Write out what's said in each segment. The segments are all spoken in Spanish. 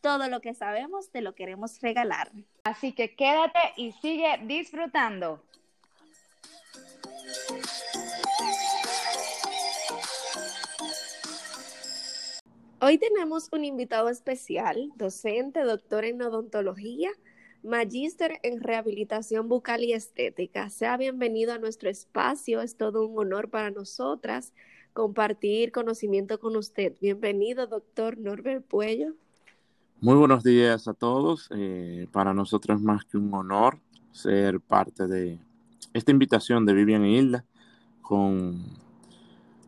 Todo lo que sabemos te lo queremos regalar. Así que quédate y sigue disfrutando. Hoy tenemos un invitado especial, docente, doctor en odontología, magíster en rehabilitación bucal y estética. Sea bienvenido a nuestro espacio, es todo un honor para nosotras compartir conocimiento con usted. Bienvenido, doctor Norbert Puello. Muy buenos días a todos. Eh, para nosotros es más que un honor ser parte de esta invitación de Vivian y Hilda con,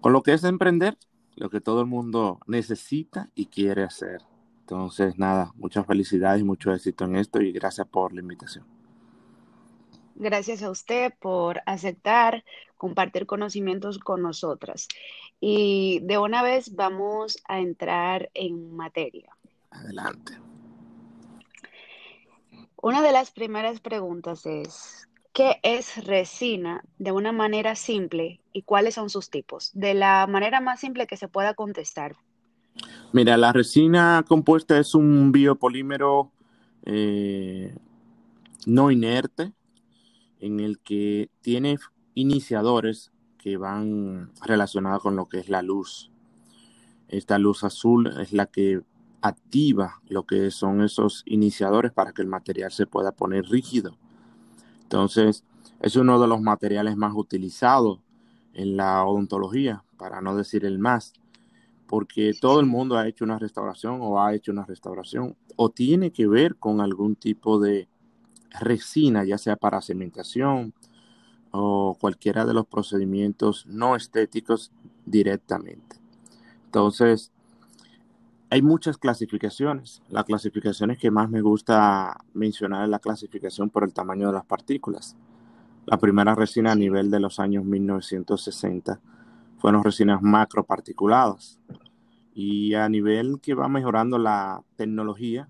con lo que es emprender, lo que todo el mundo necesita y quiere hacer. Entonces, nada, muchas felicidades y mucho éxito en esto y gracias por la invitación. Gracias a usted por aceptar compartir conocimientos con nosotras. Y de una vez vamos a entrar en materia. Adelante. Una de las primeras preguntas es, ¿qué es resina de una manera simple y cuáles son sus tipos? De la manera más simple que se pueda contestar. Mira, la resina compuesta es un biopolímero eh, no inerte en el que tiene iniciadores que van relacionados con lo que es la luz. Esta luz azul es la que activa lo que son esos iniciadores para que el material se pueda poner rígido. Entonces, es uno de los materiales más utilizados en la odontología, para no decir el más, porque todo el mundo ha hecho una restauración o ha hecho una restauración o tiene que ver con algún tipo de resina, ya sea para cementación o cualquiera de los procedimientos no estéticos directamente. Entonces, hay muchas clasificaciones. Las clasificaciones que más me gusta mencionar es la clasificación por el tamaño de las partículas. La primera resina a nivel de los años 1960 fueron resinas macroparticuladas. Y a nivel que va mejorando la tecnología,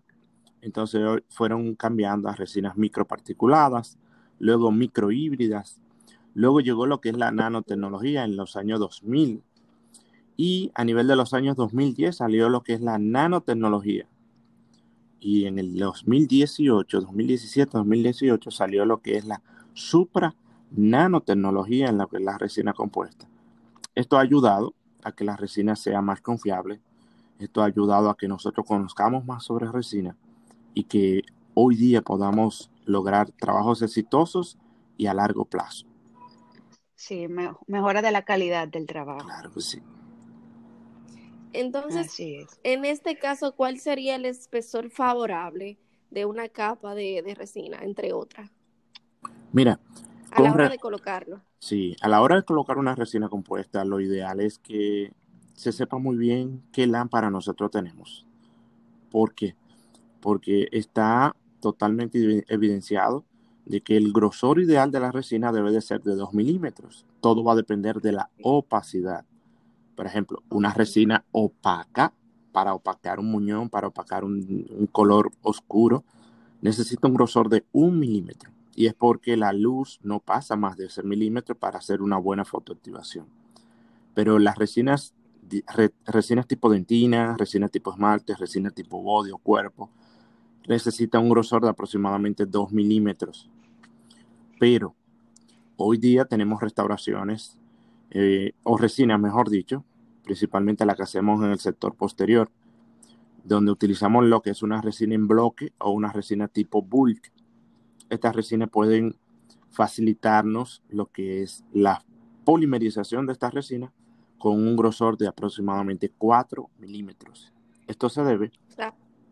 entonces fueron cambiando a resinas microparticuladas, luego microhíbridas, luego llegó lo que es la nanotecnología en los años 2000, y a nivel de los años 2010 salió lo que es la nanotecnología. Y en el 2018, 2017, 2018 salió lo que es la supra nanotecnología en lo que es la resina compuesta. Esto ha ayudado a que la resina sea más confiable. Esto ha ayudado a que nosotros conozcamos más sobre resina y que hoy día podamos lograr trabajos exitosos y a largo plazo. Sí, mejora de la calidad del trabajo. Claro que sí. Entonces, en este caso, ¿cuál sería el espesor favorable de una capa de, resina, entre otras? Mira, a la hora de colocarlo. Sí, a la hora de colocar una resina compuesta, lo ideal es que se sepa muy bien qué lámpara nosotros tenemos. ¿Por qué? Porque está totalmente evidenciado de que el grosor ideal de la resina debe de ser de 2 milímetros. Todo va a depender de la opacidad. Por ejemplo, una resina opaca para opacar un muñón, para opacar un, color oscuro, necesita un grosor de un milímetro. Y es porque la luz no pasa más de ese milímetro para hacer una buena fotoactivación. Pero las resinas, resinas tipo dentina, resinas tipo esmalte, resinas tipo body o cuerpo, necesitan un grosor de aproximadamente 2 milímetros. Pero hoy día tenemos restauraciones eh, o resinas, mejor dicho, principalmente la que hacemos en el sector posterior, donde utilizamos lo que es una resina en bloque o una resina tipo bulk. Estas resinas pueden facilitarnos lo que es la polimerización de esta resina con un grosor de aproximadamente 4 milímetros. Esto se debe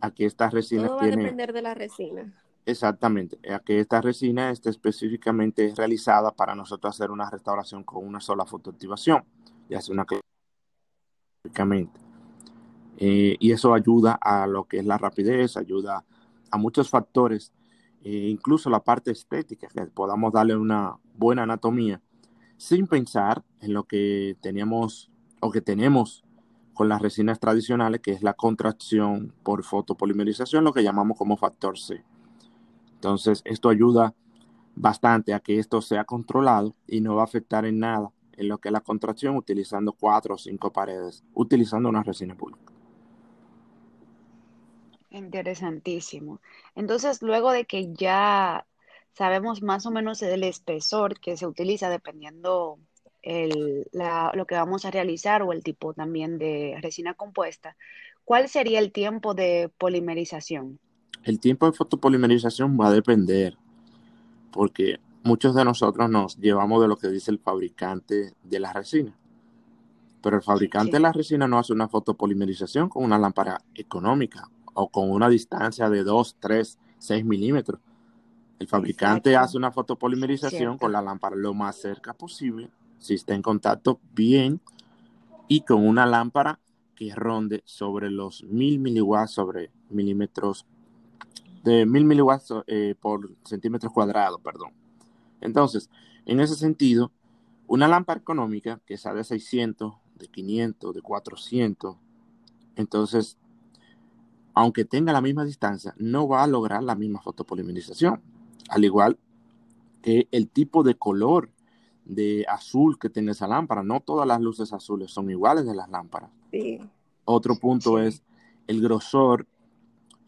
a que esta resina Todo va a depender de la resina. Exactamente, a que esta resina esté específicamente realizada para nosotros hacer una restauración con una sola fotoactivación, ya sea una eh, y eso ayuda a lo que es la rapidez, ayuda a muchos factores e incluso la parte estética, que podamos darle una buena anatomía, sin pensar en lo que teníamos o que tenemos con las resinas tradicionales, que es la contracción por fotopolimerización, lo que llamamos como factor C. Entonces, esto ayuda bastante a que esto sea controlado y no va a afectar en nada en lo que es la contracción utilizando cuatro o cinco paredes, utilizando una resina pública. Interesantísimo. Entonces, luego de que ya sabemos más o menos el espesor que se utiliza dependiendo el, lo que vamos a realizar o el tipo también de resina compuesta, ¿cuál sería el tiempo de polimerización? El tiempo de fotopolimerización va a depender, porque muchos de nosotros nos llevamos de lo que dice el fabricante de la resina. Pero el fabricante de la resina no hace una fotopolimerización con una lámpara económica o con una distancia de 2, 3, 6 milímetros. El fabricante hace una fotopolimerización con la lámpara lo más cerca posible si está en contacto bien y con una lámpara que ronde sobre los 1000 miliwatts sobre milímetros de 1000 miliwatts eh, por centímetros cuadrados, perdón. Entonces, en ese sentido, una lámpara económica que sea de 600, de 500, de 400, entonces, aunque tenga la misma distancia, no va a lograr la misma fotopolimerización. Al igual que el tipo de color de azul que tiene esa lámpara. No todas las luces azules son iguales de las lámparas. Otro punto es el grosor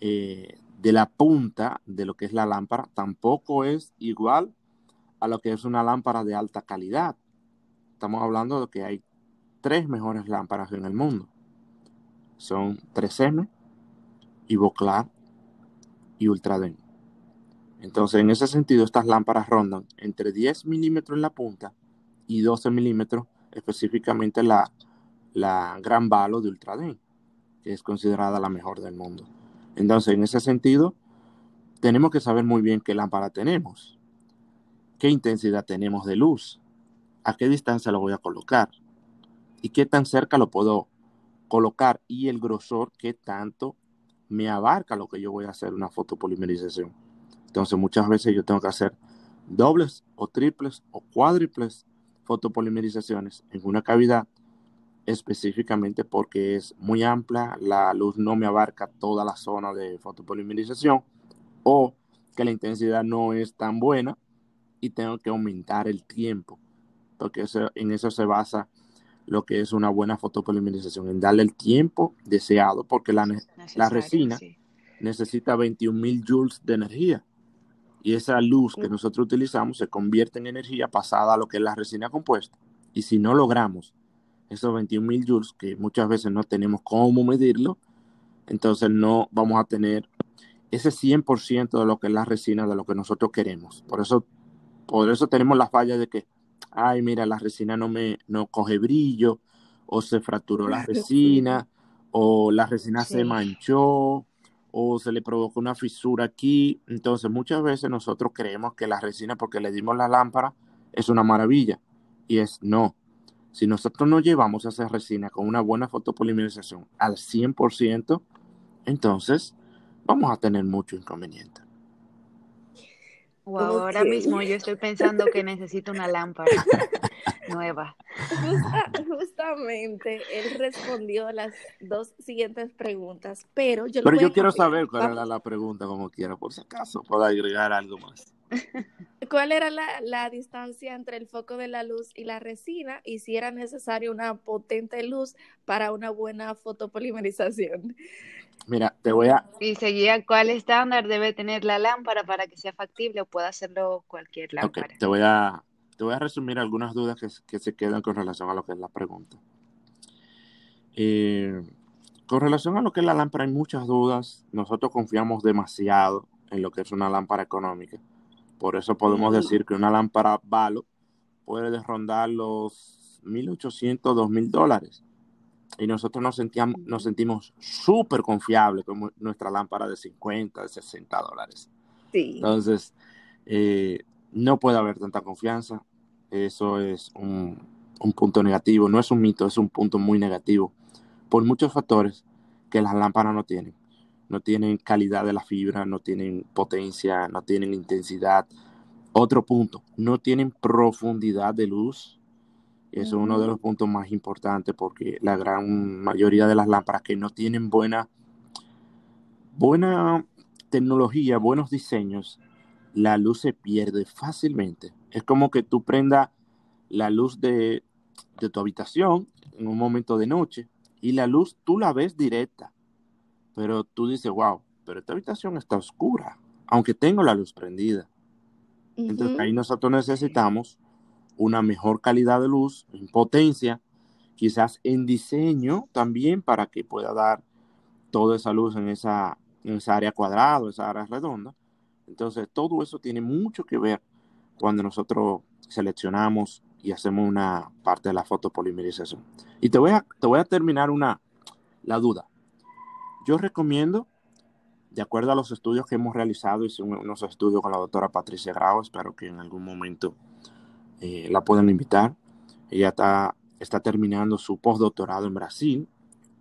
eh, de la punta de lo que es la lámpara. Tampoco es igual a lo que es una lámpara de alta calidad. Estamos hablando de que hay tres mejores lámparas en el mundo. Son 3M, Ivoclar y Ultraden. Entonces, en ese sentido, estas lámparas rondan entre 10 milímetros en la punta y 12 milímetros, específicamente la, la Gran Valo de Ultraden, que es considerada la mejor del mundo. Entonces, en ese sentido, tenemos que saber muy bien qué lámpara tenemos, qué intensidad tenemos de luz, a qué distancia lo voy a colocar y qué tan cerca lo puedo colocar y el grosor, qué tanto me abarca lo que yo voy a hacer una fotopolimerización. Entonces muchas veces yo tengo que hacer dobles o triples o cuádruples fotopolimerizaciones en una cavidad específicamente porque es muy amplia, la luz no me abarca toda la zona de fotopolimerización o que la intensidad no es tan buena y tengo que aumentar el tiempo, porque en eso se basa lo que es una buena fotopolimerización, en darle el tiempo deseado, porque la, la resina necesita 21 mil joules de energía y esa luz que nosotros utilizamos se convierte en energía pasada a lo que es la resina compuesta. Y si no logramos esos 21.000 joules, que muchas veces no tenemos cómo medirlo, entonces no vamos a tener ese 100% de lo que es la resina, de lo que nosotros queremos. Por eso, por eso tenemos la falla de que, ay, mira, la resina no me no coge brillo, o se fracturó la resina, o la resina se manchó, o se le provoca una fisura aquí. Entonces muchas veces nosotros creemos que la resina, porque le dimos la lámpara, es una maravilla. Y es no. Si nosotros no llevamos esa resina con una buena fotopolimerización al 100%, entonces vamos a tener mucho inconveniente. Wow, ahora mismo yo estoy pensando que necesito una lámpara nueva. justamente, él respondió las dos siguientes preguntas, pero yo Pero yo quiero saber cuál era la pregunta, como quiera, por si acaso, puedo agregar algo más. ¿Cuál era la, la, distancia entre el foco de la luz y la resina y si era necesaria una potente luz para una buena fotopolimerización? Mira, te voy a... Y seguía cuál estándar debe tener la lámpara para que sea factible o pueda hacerlo cualquier lámpara. te, voy a, te voy a resumir algunas dudas que, se quedan con relación a lo que es la pregunta. Eh, con relación a lo que es la lámpara hay muchas dudas. Nosotros confiamos demasiado en lo que es una lámpara económica. Por eso podemos decir que una lámpara Valo puede rondar los 1.800, 2.000 dólares y nosotros nos, sentíamos, nos sentimos súper confiables con nuestra lámpara de 50, de 60 dólares. Entonces, eh, no puede haber tanta confianza. Eso es un, un, punto negativo. No es un mito, es un punto muy negativo. Por muchos factores que las lámparas no tienen. No tienen calidad de la fibra, no tienen potencia, no tienen intensidad. Otro punto, no tienen profundidad de luz. Eso es uno de los puntos más importantes porque la gran mayoría de las lámparas que no tienen buena, buena tecnología, buenos diseños, la luz se pierde fácilmente. Es como que tú prendas la luz de, de tu habitación en un momento de noche y la luz tú la ves directa, pero tú dices, wow, pero esta habitación está oscura, aunque tengo la luz prendida. Entonces ahí nosotros necesitamos una mejor calidad de luz, en potencia, quizás en diseño también para que pueda dar toda esa luz en esa, en esa área cuadrada, esa área redonda. Entonces todo eso tiene mucho que ver cuando nosotros seleccionamos y hacemos una parte de la fotopolimerización. Y te voy a, te voy a terminar una, la duda. Yo recomiendo, de acuerdo a los estudios que hemos realizado, hice unos estudios con la doctora Patricia Grau, espero que en algún momento eh, la puedan invitar. Ella está, está terminando su postdoctorado en Brasil.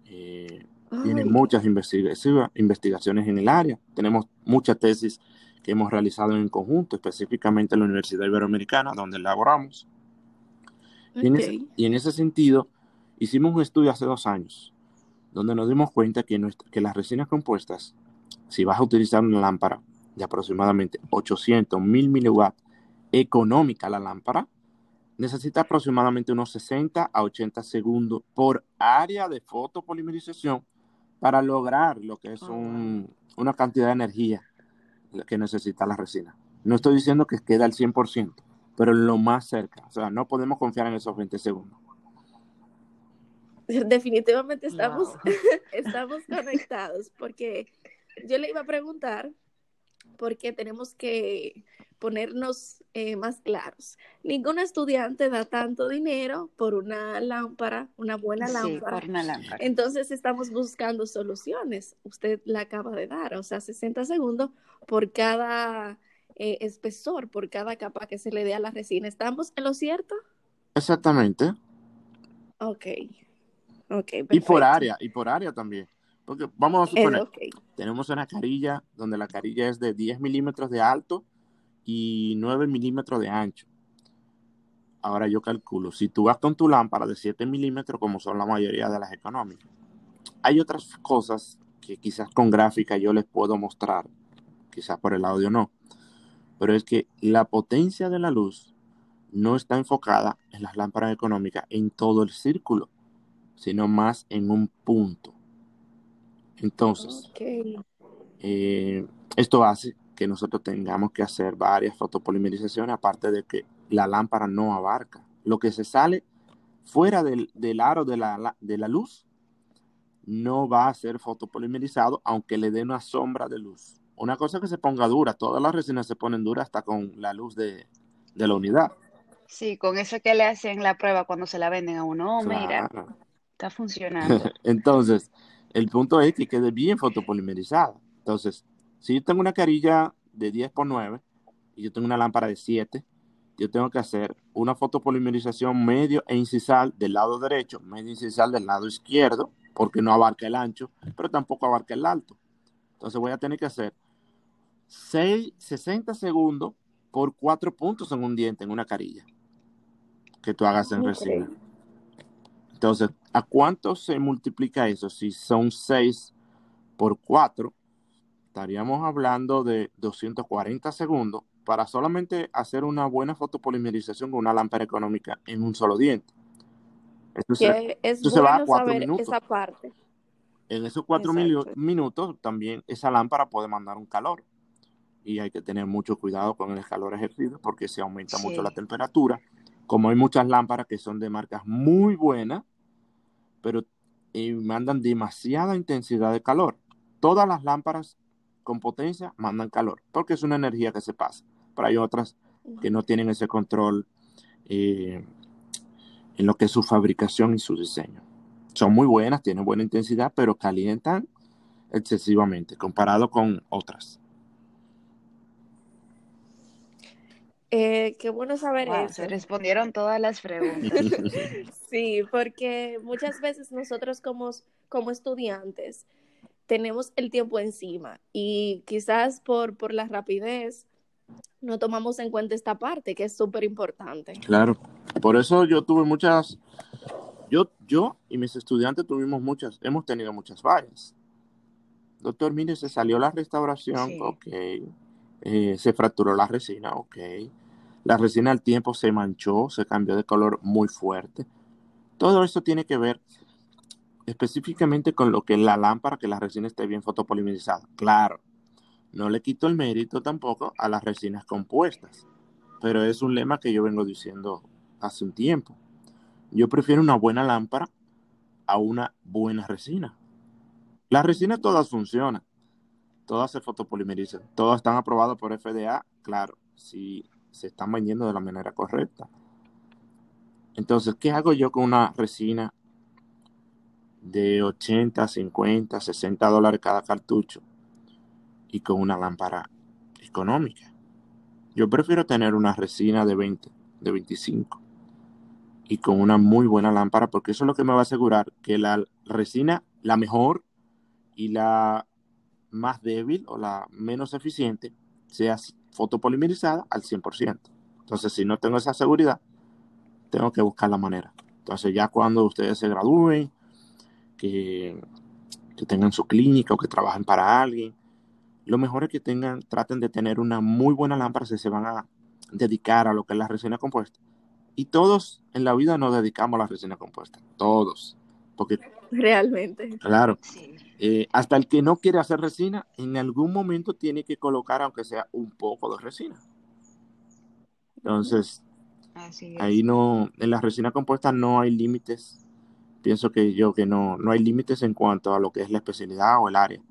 Eh, tiene muchas investigaciones en el área. Tenemos muchas tesis que hemos realizado en conjunto, específicamente en la Universidad Iberoamericana, donde laboramos. Y, en ese, sentido, hicimos un estudio hace dos años, donde nos dimos cuenta que, que las resinas compuestas, si vas a utilizar una lámpara de aproximadamente 800, 1000 miliwatts, económica la lámpara, necesita aproximadamente unos 60 a 80 segundos por área de fotopolimerización para lograr lo que es oh, una cantidad de energía que necesita la resina. No estoy diciendo que quede al 100%, pero lo más cerca. O sea, no podemos confiar en esos 20 segundos. Definitivamente estamos, estamos conectados porque yo le iba a preguntar porque tenemos que ponernos eh, más claros. Ningún estudiante da tanto dinero por una lámpara, una buena lámpara. Sí, por una lámpara. Entonces estamos buscando soluciones. Usted la acaba de dar, o sea, 60 segundos por cada eh, espesor por cada capa que se le dé a la resina. ¿Estamos en lo cierto? Exactamente. Ok. Okay y por área, y por área también. Porque vamos a suponer, tenemos una carilla donde la carilla es de 10 milímetros de alto y 9 milímetros de ancho. Ahora yo calculo, si tú vas con tu lámpara de 7 milímetros, como son la mayoría de las económicas, hay otras cosas que quizás con gráfica yo les puedo mostrar, quizás por el audio no, pero es que la potencia de la luz no está enfocada en las lámparas económicas en todo el círculo, sino más en un punto. Entonces, eh, esto hace que nosotros tengamos que hacer varias fotopolimerizaciones, aparte de que la lámpara no abarca. Lo que se sale fuera del, aro de la, de la luz no va a ser fotopolimerizado, aunque le dé una sombra de luz. Una cosa que se ponga dura, todas las resinas se ponen duras hasta con la luz de, la unidad. Sí, con eso que le hacen la prueba cuando se la venden a uno, mira, está funcionando. Entonces, el punto es que quede bien fotopolimerizada. Entonces, si yo tengo una carilla de 10 por 9 y yo tengo una lámpara de 7, yo tengo que hacer una fotopolimerización medio e incisal del lado derecho, medio incisal del lado izquierdo, porque no abarca el ancho, pero tampoco abarca el alto. Entonces voy a tener que hacer 6, 60 segundos por 4 puntos en un diente, en una carilla, que tú hagas en resina. Entonces, ¿a cuánto se multiplica eso? Si son 6 por 4, estaríamos hablando de 240 segundos para solamente hacer una buena fotopolimerización con una lámpara económica en un solo diente. Esto, se, es va a 4 minutos. Esa parte. En esos 4 minutos también esa lámpara puede mandar un calor y hay que tener mucho cuidado con el calor ejercido porque se aumenta mucho la temperatura. Como hay muchas lámparas que son de marcas muy buenas, pero eh, mandan demasiada intensidad de calor. Todas las lámparas con potencia mandan calor porque es una energía que se pasa. Pero hay otras que no tienen ese control eh, en lo que es su fabricación y su diseño. Son muy buenas, tienen buena intensidad, pero calientan excesivamente comparado con otras. Eh, qué bueno saber eso. Se respondieron todas las preguntas. sí, porque muchas veces nosotros como, como estudiantes tenemos el tiempo encima y quizás por, por la rapidez no tomamos en cuenta esta parte que es súper importante. Claro, por eso yo tuve muchas, yo, yo y mis estudiantes tuvimos muchas, hemos tenido muchas fallas. Doctor, mire, se salió la restauración, ok. Eh, se fracturó la resina, ok. La resina al tiempo se manchó, se cambió de color muy fuerte. Todo esto tiene que ver específicamente con lo que es la lámpara, que la resina esté bien fotopolimerizada. Claro, no le quito el mérito tampoco a las resinas compuestas, pero es un lema que yo vengo diciendo hace un tiempo. Yo prefiero una buena lámpara a una buena resina. Las resinas todas funcionan, todas se fotopolimerizan, todas están aprobadas por FDA, claro, si se están vendiendo de la manera correcta. Entonces, ¿qué hago yo con una resina de 80, 50, 60 dólares cada cartucho y con una lámpara económica. Yo prefiero tener una resina de 20, de 25 y con una muy buena lámpara porque eso es lo que me va a asegurar que la resina, la mejor y la más débil o la menos eficiente, sea fotopolimerizada al 100%. Entonces, si no tengo esa seguridad, tengo que buscar la manera. Entonces, ya cuando ustedes se gradúen, que, tengan su clínica o que trabajen para alguien. Lo mejor es que tengan, traten de tener una muy buena lámpara si se van a dedicar a lo que es la resina compuesta. Y todos en la vida nos dedicamos a la resina compuesta, todos. Porque realmente. Claro. Eh, hasta el que no quiere hacer resina, en algún momento tiene que colocar, aunque sea un poco de resina. Entonces, ahí no, en la resina compuesta no hay límites pienso que yo que no, no hay límites en cuanto a lo que es la especialidad o el área.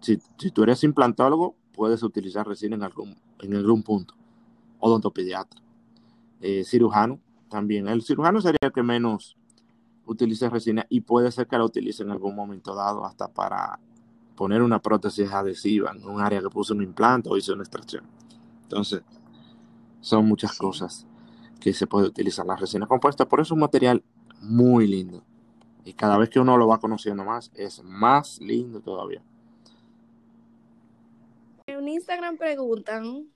Si, si tú eres implantólogo, puedes utilizar resina en algún, en algún punto. Odontopediatra. Eh, cirujano también. El cirujano sería el que menos utilice resina y puede ser que la utilice en algún momento dado hasta para poner una prótesis adhesiva en un área que puso un implante o hizo una extracción. Entonces, son muchas cosas que se puede utilizar la resina compuesta. Por eso es un material muy lindo. Y cada vez que uno lo va conociendo más, es más lindo todavía. En Instagram preguntan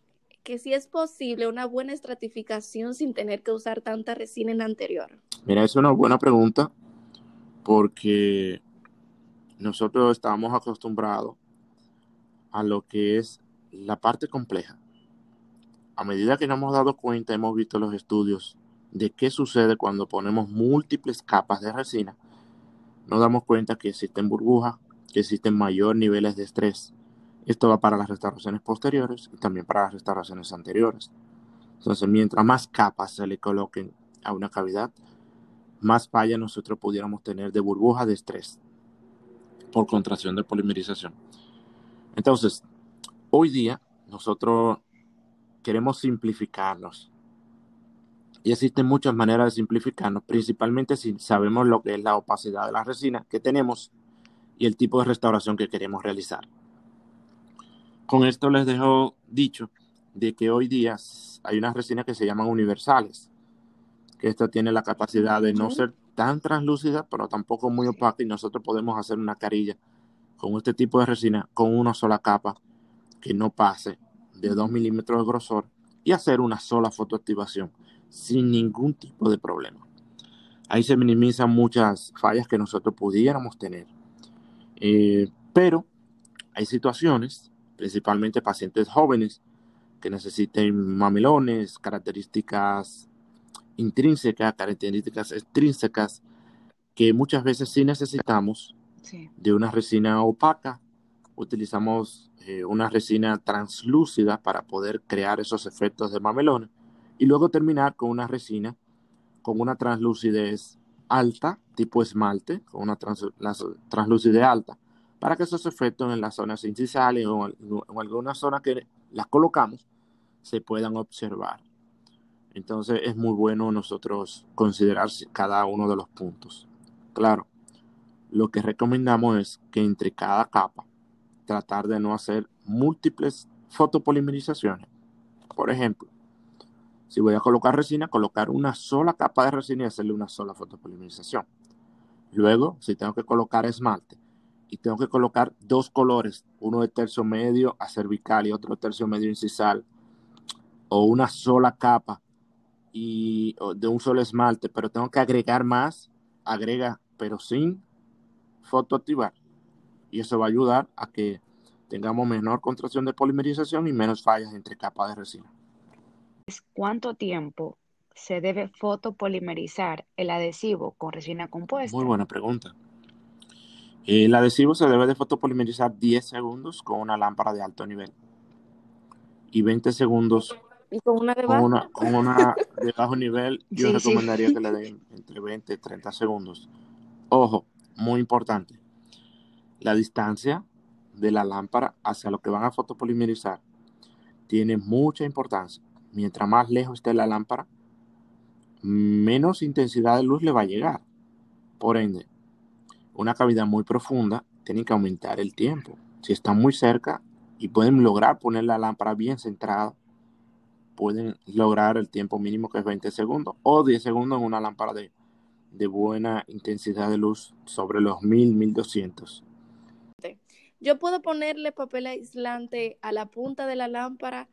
que si es posible una buena estratificación sin tener que usar tanta resina en anterior. Mira, es una buena pregunta porque nosotros estamos acostumbrados a lo que es la parte compleja. A medida que nos hemos dado cuenta, hemos visto los estudios de qué sucede cuando ponemos múltiples capas de resina, nos damos cuenta que existen burbujas, que existen mayores niveles de estrés. Esto va para las restauraciones posteriores y también para las restauraciones anteriores. Entonces, mientras más capas se le coloquen a una cavidad, más falla nosotros pudiéramos tener de burbuja de estrés por contracción de polimerización. Entonces, hoy día nosotros queremos simplificarnos y existen muchas maneras de simplificarnos, principalmente si sabemos lo que es la opacidad de la resina que tenemos y el tipo de restauración que queremos realizar. Con esto les dejo dicho de que hoy día hay unas resinas que se llaman universales, que esta tiene la capacidad de no ser tan translúcida, pero tampoco muy opaca y nosotros podemos hacer una carilla con este tipo de resina con una sola capa que no pase de 2 milímetros de grosor y hacer una sola fotoactivación sin ningún tipo de problema. Ahí se minimizan muchas fallas que nosotros pudiéramos tener. Eh, pero hay situaciones, principalmente pacientes jóvenes, que necesiten mamilones, características intrínsecas, características extrínsecas, que muchas veces sí necesitamos de una resina opaca. Utilizamos eh, una resina translúcida para poder crear esos efectos de mamelones y luego terminar con una resina con una translucidez alta, tipo esmalte, con una translucidez alta, para que esos efectos en las zonas incisales o en alguna zona que las colocamos se puedan observar. Entonces es muy bueno nosotros considerar cada uno de los puntos. Claro, lo que recomendamos es que entre cada capa tratar de no hacer múltiples fotopolimerizaciones. Por ejemplo, si voy a colocar resina, colocar una sola capa de resina y hacerle una sola fotopolimerización. Luego, si tengo que colocar esmalte, y tengo que colocar dos colores, uno de tercio medio a cervical y otro de tercio medio incisal, o una sola capa y de un solo esmalte, pero tengo que agregar más, agrega, pero sin fotoactivar. Y eso va a ayudar a que tengamos menor contracción de polimerización y menos fallas entre capas de resina. ¿Cuánto tiempo se debe fotopolimerizar el adhesivo con resina compuesta? Muy buena pregunta. El adhesivo se debe de fotopolimerizar 10 segundos con una lámpara de alto nivel y 20 segundos ¿Y con una de bajo? Con una, de bajo nivel. Yo recomendaría que le den entre 20 y 30 segundos. Ojo, muy importante. La distancia de la lámpara hacia lo que van a fotopolimerizar tiene mucha importancia. Mientras más lejos esté la lámpara, menos intensidad de luz le va a llegar. Por ende, una cavidad muy profunda tiene que aumentar el tiempo. Si está muy cerca y pueden lograr poner la lámpara bien centrada, pueden lograr el tiempo mínimo que es 20 segundos o 10 segundos en una lámpara de, de buena intensidad de luz sobre los 1000, 1200. Yo puedo ponerle papel aislante a la punta de la lámpara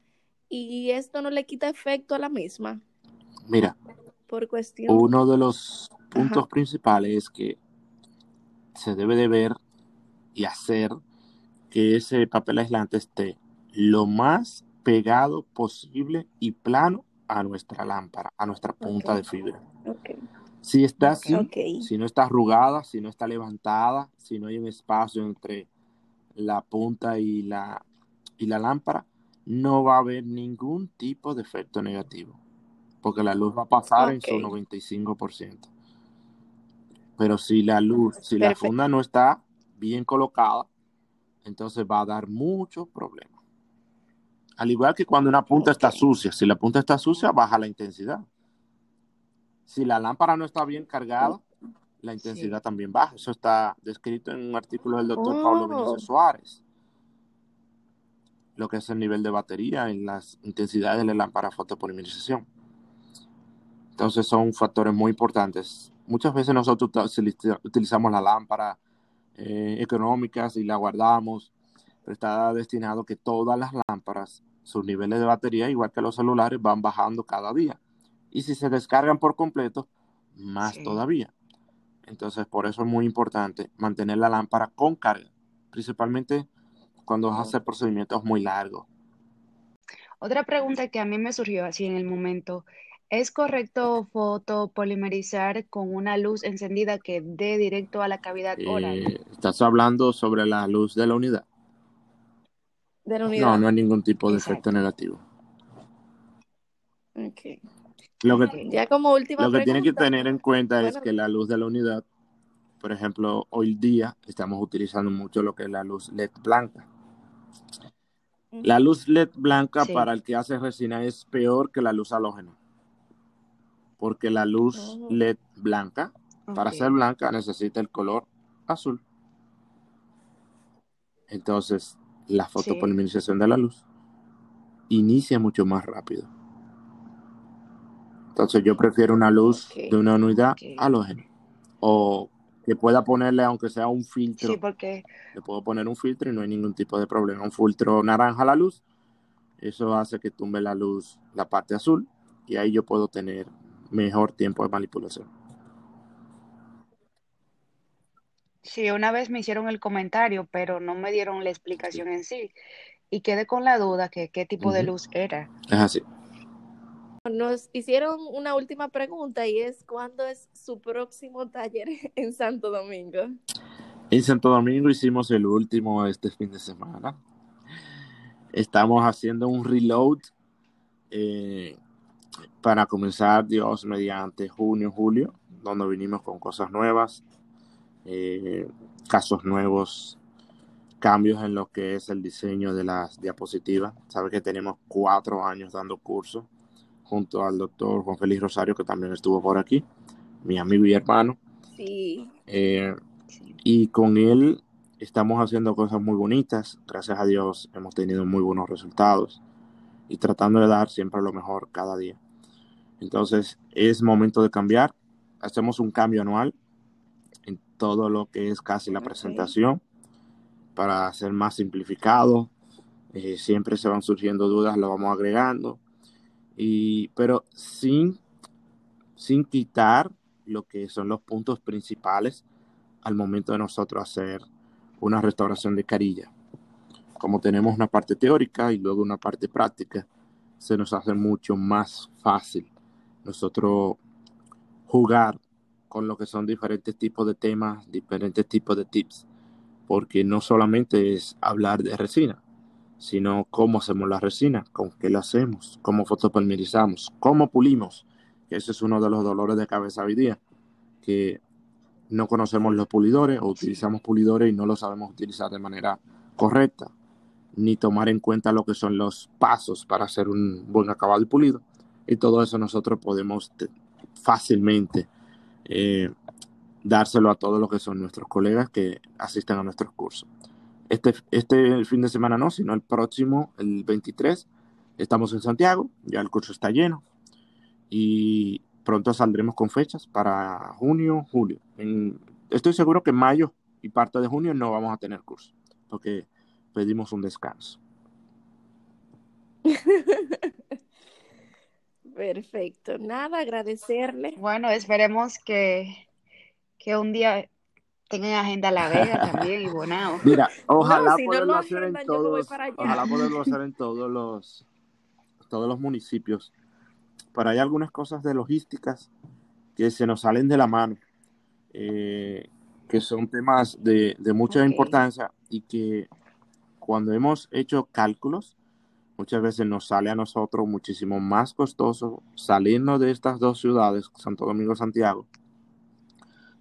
y esto no le quita efecto a la misma. Mira, por cuestión. Uno de los puntos principales es que se debe de ver y hacer que ese papel aislante esté lo más pegado posible y plano a nuestra lámpara, a nuestra punta de fibra. Si está así, si no está arrugada, si no está levantada, si no hay un espacio entre la punta y la, y la lámpara, no va a haber ningún tipo de efecto negativo porque la luz va a pasar en su 95%. Pero si la luz, si la funda no está bien colocada, entonces va a dar muchos problemas. Al igual que cuando una punta está sucia, si la punta está sucia, baja la intensidad. Si la lámpara no está bien cargada, la intensidad también baja. Eso está descrito en un artículo del doctor Pablo Benítez oh. Suárez. Lo que es el nivel de batería en las intensidades de la lámpara fotopolimerización. Entonces son factores muy importantes. Muchas veces nosotros utilizamos la lámpara eh, económicas y la guardamos, pero está destinado que todas las lámparas, sus niveles de batería, igual que los celulares, van bajando cada día. Y si se descargan por completo, más todavía. Entonces, por eso es muy importante mantener la lámpara con carga, principalmente cuando vas a hacer procedimientos muy largos. Otra pregunta que a mí me surgió así en el momento ¿Es correcto fotopolimerizar con una luz encendida que dé directo a la cavidad oral? Eh, ¿Estás hablando sobre la luz de la unidad? De la unidad. No, no hay ningún tipo de efecto negativo. Okay. Lo que, ya como última Lo que tiene que tener en cuenta es que la luz de la unidad, por ejemplo, hoy día estamos utilizando mucho lo que es la luz LED blanca. La luz LED blanca para el que hace resina es peor que la luz halógena porque la luz oh. LED blanca, para ser blanca, necesita el color azul. Entonces, la fotopolimerización de la luz inicia mucho más rápido. Entonces, yo prefiero una luz de una unidad halógena o que pueda ponerle, aunque sea un filtro. Sí, porque... Le puedo poner un filtro y no hay ningún tipo de problema. Un filtro naranja a la luz, eso hace que tumbe la luz, la parte azul, y ahí yo puedo tener mejor tiempo de manipulación. Sí, una vez me hicieron el comentario, pero no me dieron la explicación en sí. Y quedé con la duda que qué tipo de luz era. Es así. Nos hicieron una última pregunta y es ¿cuándo es su próximo taller en Santo Domingo? En Santo Domingo hicimos el último este fin de semana. Estamos haciendo un reload eh, para comenzar, Dios, mediante junio, julio, donde vinimos con cosas nuevas, eh, casos nuevos, cambios en lo que es el diseño de las diapositivas. Sabe que tenemos cuatro años dando curso junto al doctor Juan Félix Rosario, que también estuvo por aquí, mi amigo y hermano. Sí. Eh, y con él estamos haciendo cosas muy bonitas. Gracias a Dios hemos tenido muy buenos resultados y tratando de dar siempre lo mejor cada día. Entonces es momento de cambiar. Hacemos un cambio anual todo lo que es casi la presentación. para ser más simplificado. Eh, siempre se van surgiendo dudas, lo vamos agregando. Y, pero sin, sin quitar lo que son los puntos principales al momento de nosotros hacer una restauración de carilla. Como tenemos una parte teórica y luego una parte práctica, se nos hace mucho más fácil nosotros jugar con lo que son diferentes tipos de temas, diferentes tipos de tips, porque no solamente es hablar de resina, sino cómo hacemos la resina, con qué la hacemos, cómo fotopolimerizamos, cómo pulimos, ese es uno de los dolores de cabeza hoy día, que no conocemos los pulidores o utilizamos pulidores y no lo sabemos utilizar de manera correcta, ni tomar en cuenta lo que son los pasos para hacer un buen acabado y pulido. Y todo eso nosotros podemos fácilmente eh, dárselo a todos los que son nuestros colegas que asisten a nuestros cursos. Este, este fin de semana no, sino el próximo, el 23, estamos en Santiago, ya el curso está lleno y pronto saldremos con fechas para junio, julio. estoy seguro que en mayo y parte de junio no vamos a tener curso, porque pedimos un descanso. Perfecto. Nada, agradecerle. Bueno, esperemos que, que un día tengan agenda La Vega también y Bonao. Mira, ojalá poderlo hacer en todos, ojalá poderlo hacer en todos los todos los municipios. Pero hay algunas cosas de logísticas que se nos salen de la mano, eh, que son temas de, de mucha importancia y que cuando hemos hecho cálculos, muchas veces nos sale a nosotros muchísimo más costoso salirnos de estas dos ciudades, Santo Domingo y Santiago,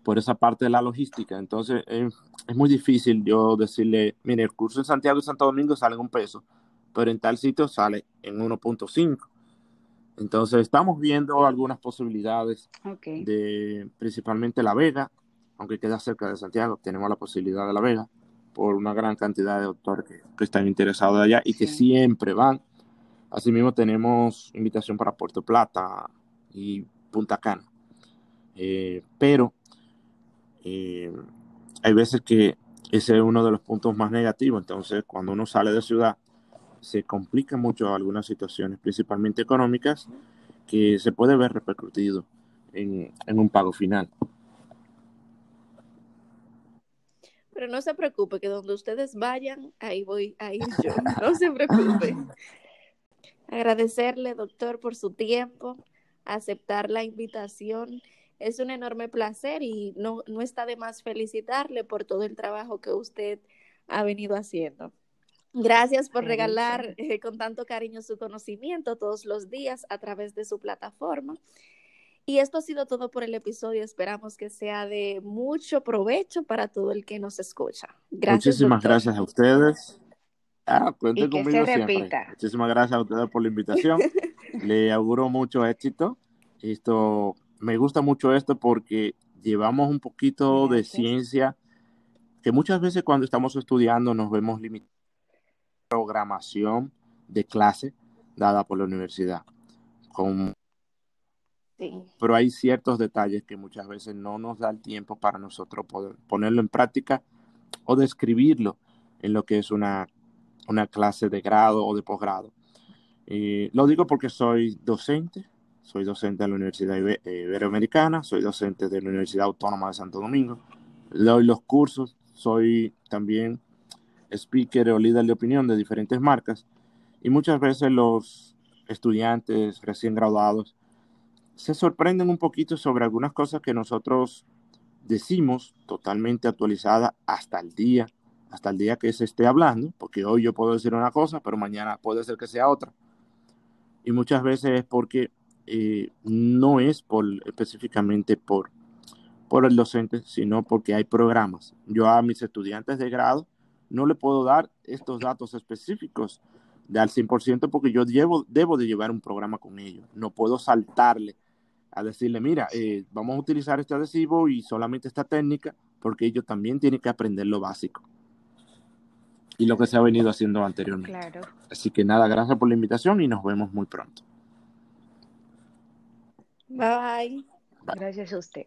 por esa parte de la logística. Entonces es muy difícil yo decirle, mire, el curso en Santiago y Santo Domingo sale en un peso, pero en tal sitio sale en 1.5. Entonces estamos viendo algunas posibilidades de principalmente La Vega, aunque queda cerca de Santiago, tenemos la posibilidad de La Vega por una gran cantidad de doctores que, están interesados allá y que siempre van. Asimismo tenemos invitación para Puerto Plata y Punta Cana. Eh, pero eh, hay veces que ese es uno de los puntos más negativos. Entonces, cuando uno sale de ciudad, se complican mucho algunas situaciones, principalmente económicas, que se puede ver repercutido en, en un pago final. Pero no se preocupe, que donde ustedes vayan, ahí voy a ir yo. No se preocupe. Agradecerle, doctor, por su tiempo, aceptar la invitación. Es un enorme placer y no, no está de más felicitarle por todo el trabajo que usted ha venido haciendo. Gracias por regalar eh, con tanto cariño su conocimiento todos los días a través de su plataforma. Y esto ha sido todo por el episodio. Esperamos que sea de mucho provecho para todo el que nos escucha. Gracias. Muchísimas gracias a ustedes. Ah, cuenten conmigo siempre. Muchísimas gracias a ustedes por la invitación. Le auguro mucho éxito. Esto, me gusta mucho esto porque llevamos un poquito de ciencia que muchas veces cuando estamos estudiando nos vemos limitados programación de clase dada por la universidad. Con pero hay ciertos detalles que muchas veces no nos da el tiempo para nosotros poder ponerlo en práctica o describirlo en lo que es una, una clase de grado o de posgrado. Eh, lo digo porque soy docente, soy docente de la Universidad Iberoamericana, soy docente de la Universidad Autónoma de Santo Domingo, doy los cursos, soy también speaker o líder de opinión de diferentes marcas y muchas veces los estudiantes recién graduados se sorprenden un poquito sobre algunas cosas que nosotros decimos totalmente actualizadas hasta el día, hasta el día que se esté hablando, porque hoy yo puedo decir una cosa, pero mañana puede ser que sea otra. Y muchas veces es porque eh, no es específicamente por, por el docente, sino porque hay programas. Yo a mis estudiantes de grado no le puedo dar estos datos específicos de al 100% porque yo debo de llevar un programa con ellos. No puedo saltarle a decirle, mira, eh, vamos a utilizar este adhesivo y solamente esta técnica porque ellos también tienen que aprender lo básico. Y lo que se ha venido haciendo anteriormente. Claro. Así que nada, gracias por la invitación y nos vemos muy pronto. Bye. Bye. Gracias a usted.